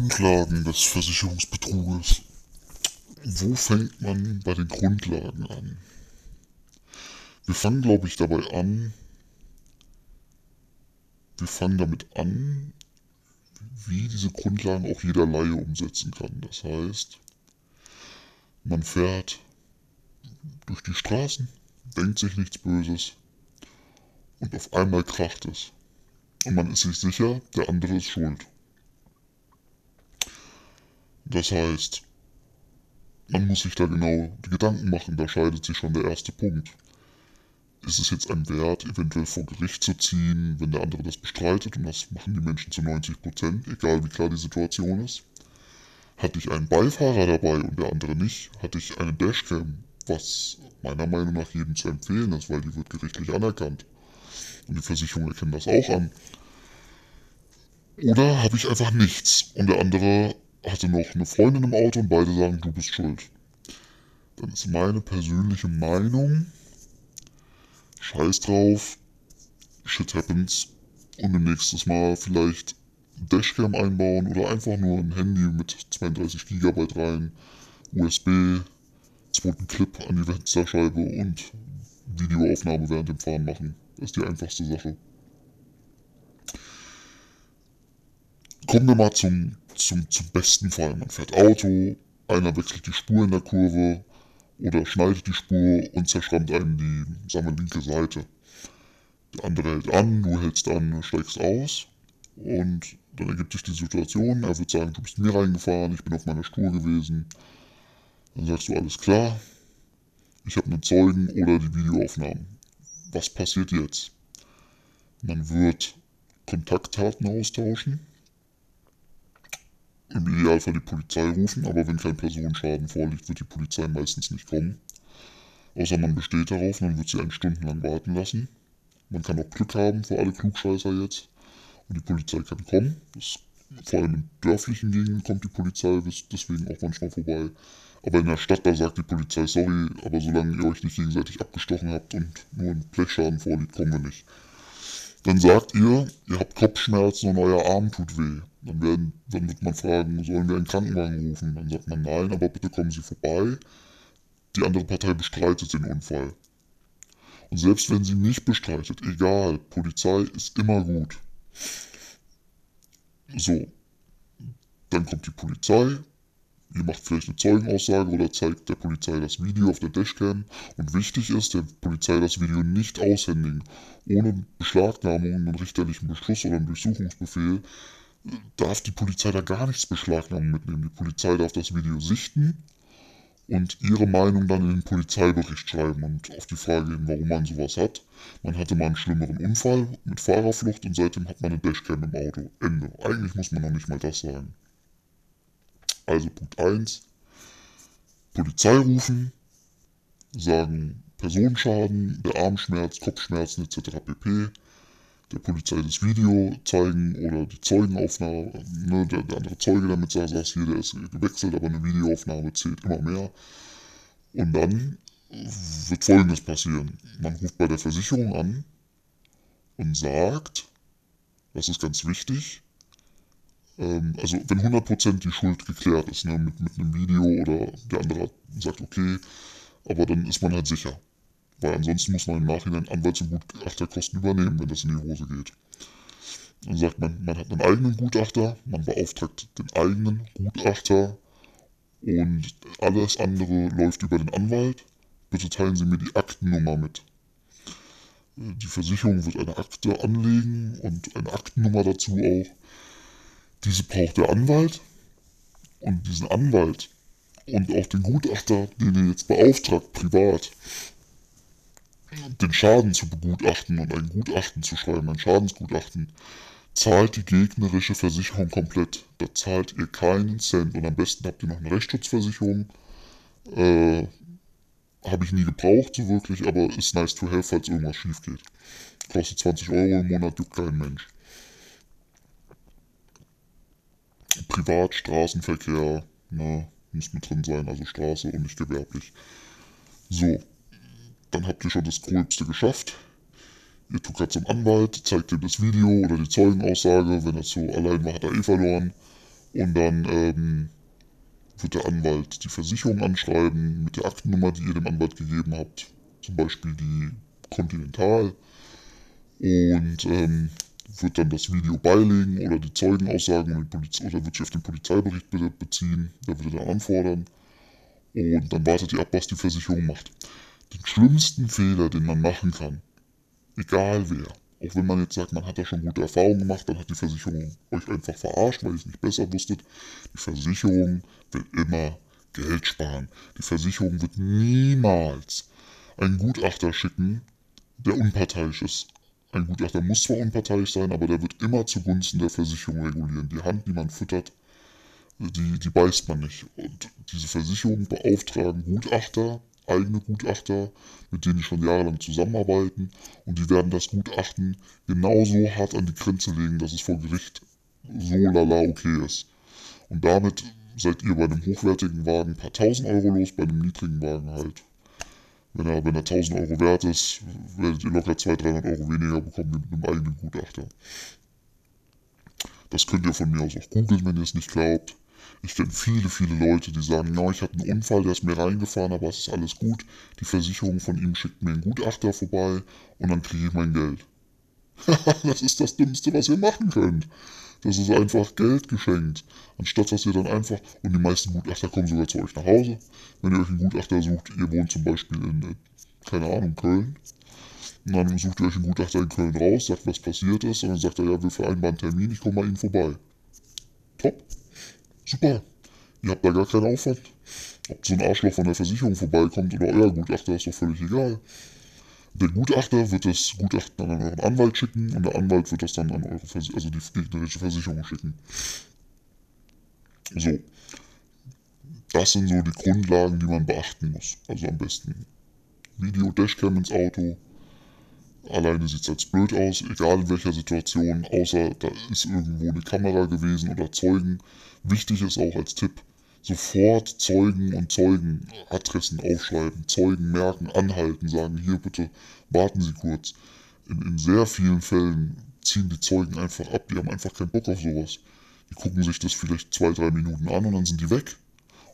Grundlagen des Versicherungsbetruges. Wo fängt man bei den Grundlagen an? Wir fangen, glaube ich, dabei an. Wir fangen damit an, wie diese Grundlagen auch jeder Laie umsetzen kann. Das heißt, man fährt durch die Straßen, denkt sich nichts Böses und auf einmal kracht es. Und man ist sich sicher, der andere ist schuld. Das heißt, man muss sich da genau die Gedanken machen, da scheidet sich schon der erste Punkt. Ist es jetzt ein Wert, eventuell vor Gericht zu ziehen, wenn der andere das bestreitet, und das machen die Menschen zu 90 Prozent, egal wie klar die Situation ist? Hatte ich einen Beifahrer dabei und der andere nicht? Hatte ich eine Dashcam, was meiner Meinung nach jedem zu empfehlen ist, weil die wird gerichtlich anerkannt. Und die Versicherungen erkennen das auch an. Oder habe ich einfach nichts und der andere hatte noch eine Freundin im Auto und beide sagen, du bist schuld. Dann ist meine persönliche Meinung, scheiß drauf, shit happens und im nächsten Mal vielleicht Dashcam einbauen oder einfach nur ein Handy mit 32 GB rein, USB, zweiten Clip an die Fensterscheibe und Videoaufnahme während dem Fahren machen. Das ist die einfachste Sache. Kommen wir mal zum zum, zum besten Fall. Man fährt Auto, einer wechselt die Spur in der Kurve oder schneidet die Spur und zerschrammt einen die, sagen wir, linke Seite. Der andere hält an, du hältst an, steigst aus und dann ergibt sich die Situation, er wird sagen, du bist mir reingefahren, ich bin auf meiner Spur gewesen. Dann sagst du, alles klar, ich habe einen Zeugen oder die Videoaufnahmen. Was passiert jetzt? Man wird Kontaktdaten austauschen im Idealfall die Polizei rufen, aber wenn kein Personenschaden vorliegt, wird die Polizei meistens nicht kommen. Außer man besteht darauf, dann wird sie einen stundenlang warten lassen. Man kann auch Glück haben für alle Klugscheißer jetzt. Und die Polizei kann kommen. Das, vor allem in dörflichen Gegenden kommt die Polizei deswegen auch manchmal vorbei. Aber in der Stadt, da sagt die Polizei, sorry, aber solange ihr euch nicht gegenseitig abgestochen habt und nur ein Blechschaden vorliegt, kommen wir nicht. Dann sagt ihr, ihr habt Kopfschmerzen und euer Arm tut weh. Dann, werden, dann wird man fragen, sollen wir einen Krankenwagen rufen? Dann sagt man nein, aber bitte kommen Sie vorbei. Die andere Partei bestreitet den Unfall. Und selbst wenn sie nicht bestreitet, egal, Polizei ist immer gut. So, dann kommt die Polizei, Ihr macht vielleicht eine Zeugenaussage oder zeigt der Polizei das Video auf der Dashcam. Und wichtig ist, der Polizei das Video nicht aushändigen. Ohne Beschlagnahmung, einen richterlichen Beschluss oder einen Durchsuchungsbefehl darf die Polizei da gar nichts beschlagnahmen mitnehmen. Die Polizei darf das Video sichten und ihre Meinung dann in den Polizeibericht schreiben und auf die Frage gehen, warum man sowas hat. Man hatte mal einen schlimmeren Unfall mit Fahrerflucht und seitdem hat man eine Dashcam im Auto. Ende. Eigentlich muss man noch nicht mal das sagen. Also Punkt 1. Polizei rufen, sagen Personenschaden, der Armschmerz, Kopfschmerzen etc. pp. Der Polizei das Video zeigen oder die Zeugenaufnahme, ne, der, der, andere Zeuge damit sagt, sagt hier, der ist gewechselt, aber eine Videoaufnahme zählt immer mehr. Und dann wird folgendes passieren. Man ruft bei der Versicherung an und sagt, das ist ganz wichtig, ähm, also wenn 100% die Schuld geklärt ist, ne, mit, mit einem Video oder der andere sagt, okay, aber dann ist man halt sicher. Weil ansonsten muss man im Nachhinein Anwalts- und Gutachterkosten übernehmen, wenn das in die Hose geht. Dann sagt man, man hat einen eigenen Gutachter, man beauftragt den eigenen Gutachter und alles andere läuft über den Anwalt. Bitte teilen Sie mir die Aktennummer mit. Die Versicherung wird eine Akte anlegen und eine Aktennummer dazu auch. Diese braucht der Anwalt und diesen Anwalt und auch den Gutachter, den ihr jetzt beauftragt, privat, den Schaden zu begutachten und ein Gutachten zu schreiben, ein Schadensgutachten, zahlt die gegnerische Versicherung komplett. Da zahlt ihr keinen Cent und am besten habt ihr noch eine Rechtsschutzversicherung. Äh, Habe ich nie gebraucht, so wirklich, aber ist nice to have, falls irgendwas schief geht. Kostet 20 Euro im Monat, juckt kein Mensch. Privat, Straßenverkehr, ne, muss mit drin sein, also Straße und nicht gewerblich. So, dann habt ihr schon das Gröbste geschafft. Ihr tut gerade zum Anwalt, zeigt ihm das Video oder die Zeugenaussage. Wenn er zu allein war, hat er eh verloren. Und dann ähm, wird der Anwalt die Versicherung anschreiben mit der Aktennummer, die ihr dem Anwalt gegeben habt. Zum Beispiel die Continental. Und ähm, wird dann das Video beilegen oder die Zeugenaussagen oder wird sich auf den Polizeibericht beziehen. Der wird er dann anfordern. Und dann wartet ihr ab, was die Versicherung macht. Den schlimmsten Fehler, den man machen kann, egal wer, auch wenn man jetzt sagt, man hat da schon gute Erfahrungen gemacht, dann hat die Versicherung euch einfach verarscht, weil ihr es nicht besser wusstet. Die Versicherung will immer Geld sparen. Die Versicherung wird niemals einen Gutachter schicken, der unparteiisch ist. Ein Gutachter muss zwar unparteiisch sein, aber der wird immer zugunsten der Versicherung regulieren. Die Hand, die man füttert, die, die beißt man nicht. Und diese Versicherungen beauftragen Gutachter, eigene Gutachter, mit denen die schon jahrelang zusammenarbeiten und die werden das Gutachten genauso hart an die Grenze legen, dass es vor Gericht so lala okay ist. Und damit seid ihr bei einem hochwertigen Wagen ein paar tausend Euro los, bei einem niedrigen Wagen halt. Wenn er, wenn er 1000 Euro wert ist, werdet ihr locker 200, 300 Euro weniger bekommen mit einem eigenen Gutachter. Das könnt ihr von mir aus auch googeln, wenn ihr es nicht glaubt. Ich kenne viele, viele Leute, die sagen, ja, ich hatte einen Unfall, der ist mir reingefahren, aber es ist alles gut. Die Versicherung von ihm schickt mir einen Gutachter vorbei und dann kriege ich mein Geld. das ist das Dümmste, was ihr machen könnt. Das ist einfach Geld geschenkt. Anstatt dass ihr dann einfach, und die meisten Gutachter kommen sogar zu euch nach Hause. Wenn ihr euch einen Gutachter sucht, ihr wohnt zum Beispiel in, keine Ahnung, Köln. Und dann sucht ihr euch einen Gutachter in Köln raus, sagt, was passiert ist, und dann sagt er, ja, wir vereinbaren einen Termin, ich komme bei Ihnen vorbei. Top. Super. Ihr habt da gar keinen Aufwand. Ob so ein Arschloch von der Versicherung vorbeikommt oder euer Gutachter, ist doch völlig egal. Der Gutachter wird das Gutachten an euren Anwalt schicken und der Anwalt wird das dann an eure Vers also die gegnerische Versicherung schicken. So. Das sind so die Grundlagen, die man beachten muss. Also am besten Video-Dashcam ins Auto. Alleine sieht es jetzt blöd aus, egal in welcher Situation, außer da ist irgendwo eine Kamera gewesen oder Zeugen. Wichtig ist auch als Tipp, sofort Zeugen und Zeugenadressen aufschreiben, Zeugen merken, anhalten, sagen, hier bitte warten Sie kurz. In, in sehr vielen Fällen ziehen die Zeugen einfach ab, die haben einfach keinen Bock auf sowas. Die gucken sich das vielleicht zwei, drei Minuten an und dann sind die weg.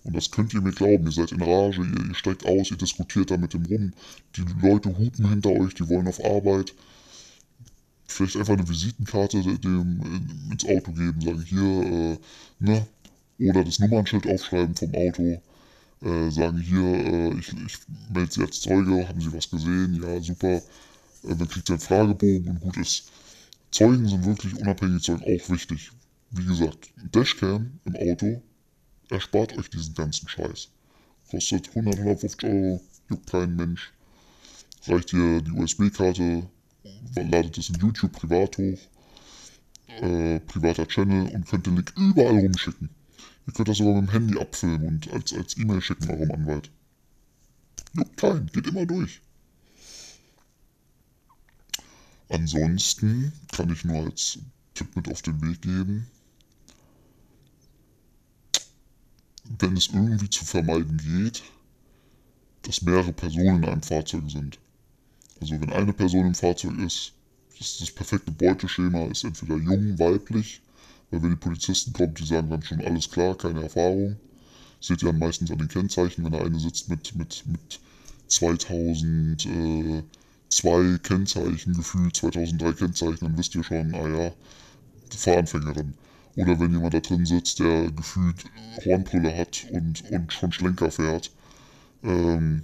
Und das könnt ihr mir glauben, ihr seid in Rage, ihr, ihr steigt aus, ihr diskutiert da mit dem rum. Die Leute hupen hinter euch, die wollen auf Arbeit. Vielleicht einfach eine Visitenkarte dem, ins Auto geben, sagen, hier, äh, ne, oder das Nummernschild aufschreiben vom Auto, äh, sagen hier, äh, ich, ich melde Sie als Zeuge, haben Sie was gesehen? Ja, super. Äh, dann kriegt einen Fragebogen und gut ist. Zeugen sind wirklich unabhängige Zeugen auch wichtig. Wie gesagt, Dashcam im Auto erspart euch diesen ganzen Scheiß. Kostet 100, 150 Euro, juckt kein Mensch. Reicht ihr die USB-Karte, ladet es in YouTube privat hoch, äh, privater Channel und könnt den Link überall rumschicken. Ihr könnt das sogar mit dem Handy abfilmen und als, als E-Mail schicken eurem Anwalt. Juckt kein, geht immer durch. Ansonsten kann ich nur als Tipp mit auf den Weg geben, wenn es irgendwie zu vermeiden geht, dass mehrere Personen in einem Fahrzeug sind. Also wenn eine Person im Fahrzeug ist, das, ist das perfekte Beuteschema ist entweder jung, weiblich weil wenn die Polizisten kommen, die sagen dann schon alles klar, keine Erfahrung. Seht ihr dann meistens an den Kennzeichen, wenn da eine sitzt mit, mit, mit 2002 Kennzeichen, gefühlt 2003 Kennzeichen, dann wisst ihr schon, ah ja, Fahranfängerin. Oder wenn jemand da drin sitzt, der gefühlt Hornbrille hat und, und schon Schlenker fährt, ähm,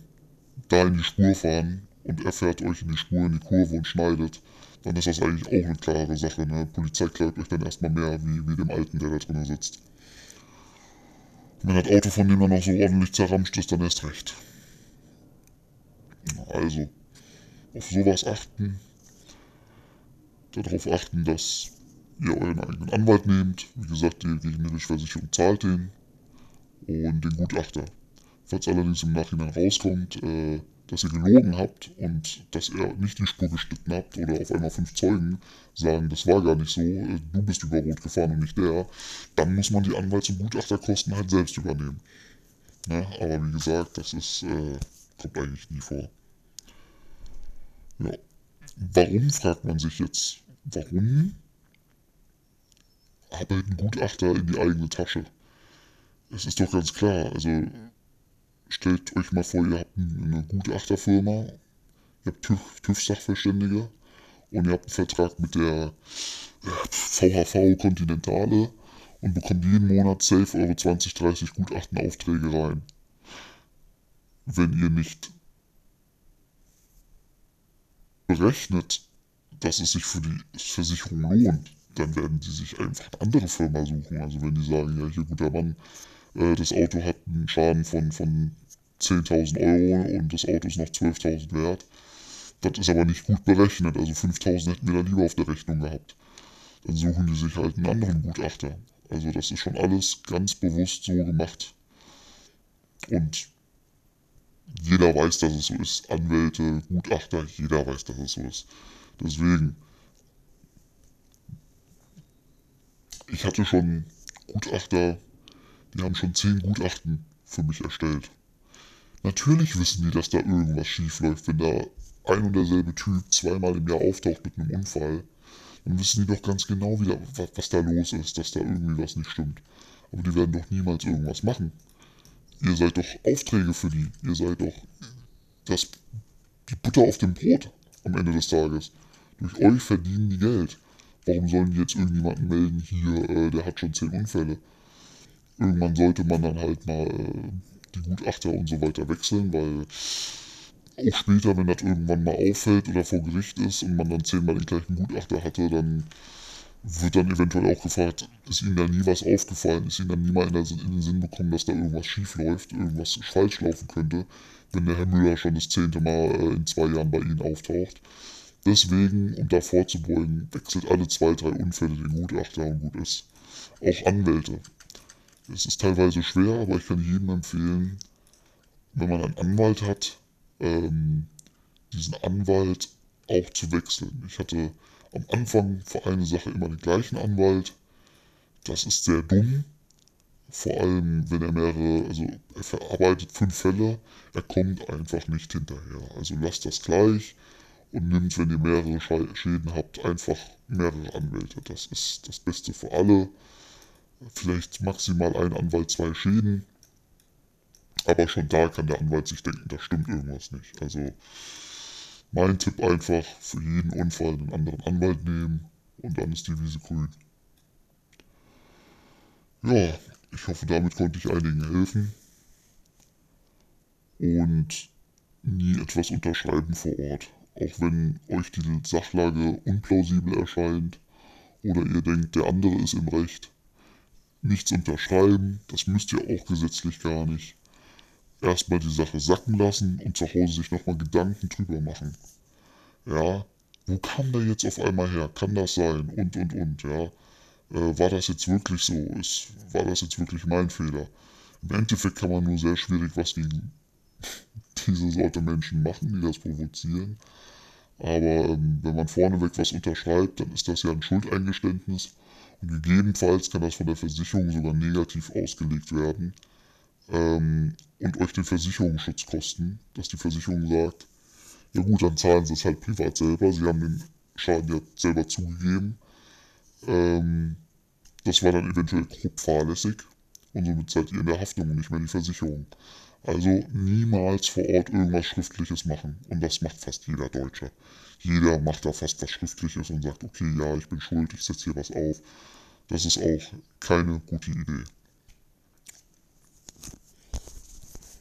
da in die Spur fahren und er fährt euch in die Spur, in die Kurve und schneidet, dann ist das eigentlich auch eine klare Sache. Ne? Polizei klaut euch dann erstmal mehr wie, wie dem Alten, der da drin sitzt. Wenn das Auto von dem dann noch so ordentlich zerramscht ist, dann erst recht. Also, auf sowas achten. Darauf achten, dass ihr euren eigenen Anwalt nehmt. Wie gesagt, die Versicherung zahlt den. Und den Gutachter. Falls allerdings im Nachhinein rauskommt, äh, dass ihr gelogen habt und dass ihr nicht die Spur geschnitten habt oder auf einmal fünf Zeugen sagen, das war gar nicht so, äh, du bist über Rot gefahren und nicht der, dann muss man die Anwalts- und Gutachterkosten halt selbst übernehmen. Ne? Aber wie gesagt, das ist, äh, kommt eigentlich nie vor. Ja. Warum fragt man sich jetzt, warum arbeiten Gutachter in die eigene Tasche. Es ist doch ganz klar, also stellt euch mal vor, ihr habt eine Gutachterfirma, ihr habt TÜV-Sachverständige und ihr habt einen Vertrag mit der VHV Continentale und bekommt jeden Monat safe eure 20, 30 Gutachtenaufträge rein. Wenn ihr nicht berechnet, dass es sich für die Versicherung lohnt, dann werden die sich einfach eine andere Firma suchen. Also wenn die sagen, ja, hier guter Mann, äh, das Auto hat einen Schaden von, von 10.000 Euro und das Auto ist noch 12.000 wert. Das ist aber nicht gut berechnet, also 5.000 hätten wir da lieber auf der Rechnung gehabt. Dann suchen die sich halt einen anderen Gutachter. Also das ist schon alles ganz bewusst so gemacht. Und jeder weiß, dass es so ist. Anwälte, Gutachter, jeder weiß, dass es so ist. Deswegen, ich hatte schon Gutachter, die haben schon zehn Gutachten für mich erstellt. Natürlich wissen die, dass da irgendwas schief läuft, wenn da ein und derselbe Typ zweimal im Jahr auftaucht mit einem Unfall. Dann wissen die doch ganz genau, wie da, was da los ist, dass da irgendwie was nicht stimmt. Aber die werden doch niemals irgendwas machen. Ihr seid doch Aufträge für die. Ihr seid doch das, die Butter auf dem Brot am Ende des Tages. Durch euch verdienen die Geld. Warum sollen die jetzt irgendjemanden melden, hier, äh, der hat schon zehn Unfälle? Irgendwann sollte man dann halt mal äh, die Gutachter und so weiter wechseln, weil auch später, wenn das irgendwann mal auffällt oder vor Gericht ist und man dann zehnmal den gleichen Gutachter hatte, dann wird dann eventuell auch gefragt, ist Ihnen da nie was aufgefallen, ist Ihnen dann nie mal in, den Sinn bekommen, dass da irgendwas schief läuft, irgendwas falsch laufen könnte, wenn der Herr Müller schon das zehnte Mal äh, in zwei Jahren bei Ihnen auftaucht. Deswegen, um da vorzubeugen, wechselt alle zwei, drei Unfälle den Gutachter und gut ist. Auch Anwälte. Es ist teilweise schwer, aber ich kann jedem empfehlen, wenn man einen Anwalt hat, ähm, diesen Anwalt auch zu wechseln. Ich hatte am Anfang für eine Sache immer den gleichen Anwalt. Das ist sehr dumm. Vor allem, wenn er mehrere, also er verarbeitet fünf Fälle, er kommt einfach nicht hinterher. Also lasst das gleich und nimmt, wenn ihr mehrere Schäden habt, einfach mehrere Anwälte. Das ist das Beste für alle. Vielleicht maximal ein Anwalt, zwei Schäden. Aber schon da kann der Anwalt sich denken, da stimmt irgendwas nicht. Also mein Tipp einfach, für jeden Unfall einen anderen Anwalt nehmen und dann ist die Wiese grün. Ja, ich hoffe, damit konnte ich einigen helfen. Und nie etwas unterschreiben vor Ort. Auch wenn euch die Sachlage unplausibel erscheint oder ihr denkt, der andere ist im Recht. Nichts unterschreiben, das müsst ihr auch gesetzlich gar nicht erstmal die Sache sacken lassen und zu Hause sich nochmal Gedanken drüber machen. Ja, wo kam der jetzt auf einmal her? Kann das sein? Und, und, und, ja. Äh, war das jetzt wirklich so? Ist, war das jetzt wirklich mein Fehler? Im Endeffekt kann man nur sehr schwierig was gegen diese Sorte Menschen machen, die das provozieren. Aber ähm, wenn man vorneweg was unterschreibt, dann ist das ja ein Schuldeingeständnis. Und gegebenenfalls kann das von der Versicherung sogar negativ ausgelegt werden ähm, und euch den Versicherungsschutz kosten, dass die Versicherung sagt, ja gut, dann zahlen sie es halt privat selber, sie haben den Schaden ja selber zugegeben. Ähm, das war dann eventuell grob fahrlässig und somit seid ihr in der Haftung und nicht mehr die Versicherung. Also niemals vor Ort irgendwas Schriftliches machen. Und das macht fast jeder Deutsche. Jeder macht da fast was Schriftliches und sagt, okay, ja, ich bin schuld, ich setze hier was auf. Das ist auch keine gute Idee.